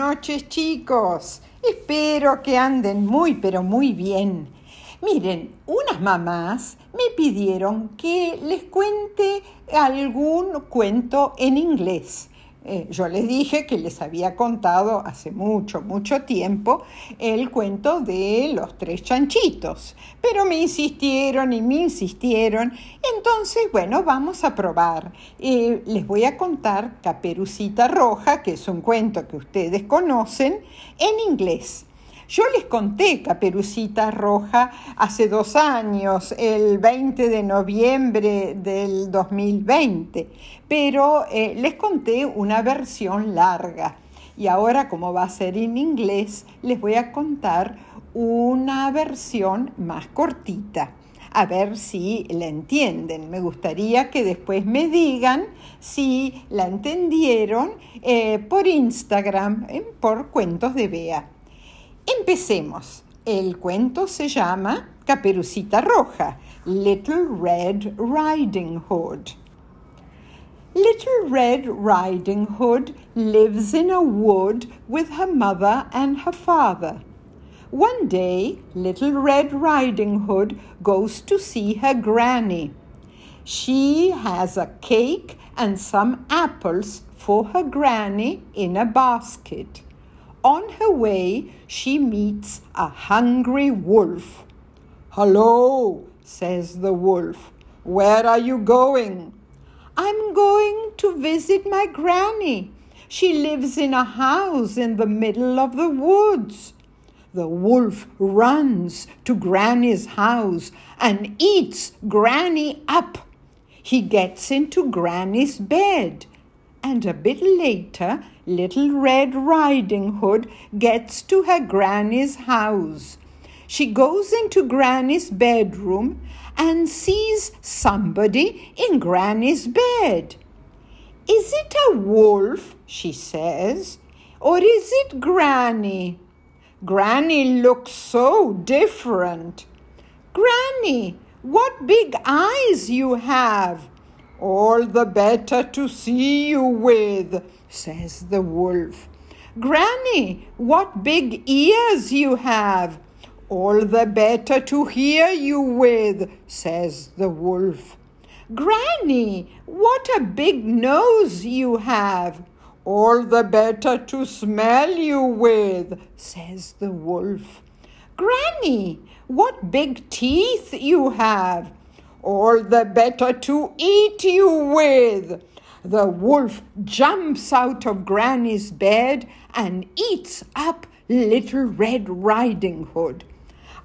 noches chicos. Espero que anden muy pero muy bien. Miren, unas mamás me pidieron que les cuente algún cuento en inglés. Eh, yo les dije que les había contado hace mucho, mucho tiempo el cuento de los tres chanchitos, pero me insistieron y me insistieron, entonces, bueno, vamos a probar. Eh, les voy a contar Caperucita Roja, que es un cuento que ustedes conocen, en inglés. Yo les conté Caperucita Roja hace dos años, el 20 de noviembre del 2020, pero eh, les conté una versión larga. Y ahora, como va a ser en inglés, les voy a contar una versión más cortita. A ver si la entienden. Me gustaría que después me digan si la entendieron eh, por Instagram, eh, por Cuentos de Bea. Empecemos. El cuento se llama Caperucita Roja, Little Red Riding Hood. Little Red Riding Hood lives in a wood with her mother and her father. One day, Little Red Riding Hood goes to see her granny. She has a cake and some apples for her granny in a basket. On her way, she meets a hungry wolf. Hello, says the wolf. Where are you going? I'm going to visit my granny. She lives in a house in the middle of the woods. The wolf runs to Granny's house and eats Granny up. He gets into Granny's bed and a bit later, Little Red Riding Hood gets to her granny's house. She goes into Granny's bedroom and sees somebody in Granny's bed. Is it a wolf? she says. Or is it Granny? Granny looks so different. Granny, what big eyes you have! All the better to see you with, says the wolf. Granny, what big ears you have! All the better to hear you with, says the wolf. Granny, what a big nose you have! All the better to smell you with, says the wolf. Granny, what big teeth you have! All the better to eat you with. The wolf jumps out of Granny's bed and eats up Little Red Riding Hood.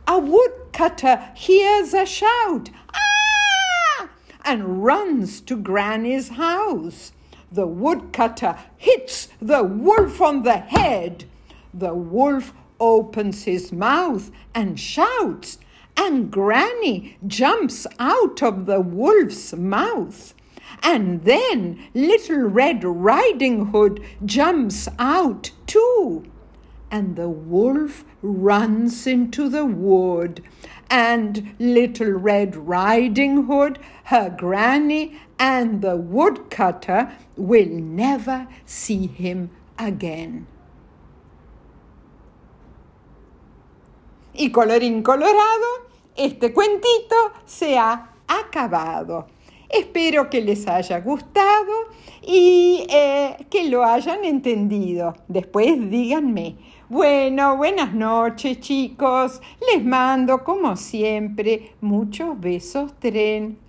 A woodcutter hears a shout, ah, and runs to Granny's house. The woodcutter hits the wolf on the head. The wolf opens his mouth and shouts, and Granny jumps out of the wolf's mouth. And then Little Red Riding Hood jumps out too. And the wolf runs into the wood. And Little Red Riding Hood, her granny, and the woodcutter will never see him again. Y colorín colorado, este cuentito se ha acabado. Espero que les haya gustado y eh, que lo hayan entendido. Después díganme. Bueno, buenas noches chicos. Les mando como siempre muchos besos tren.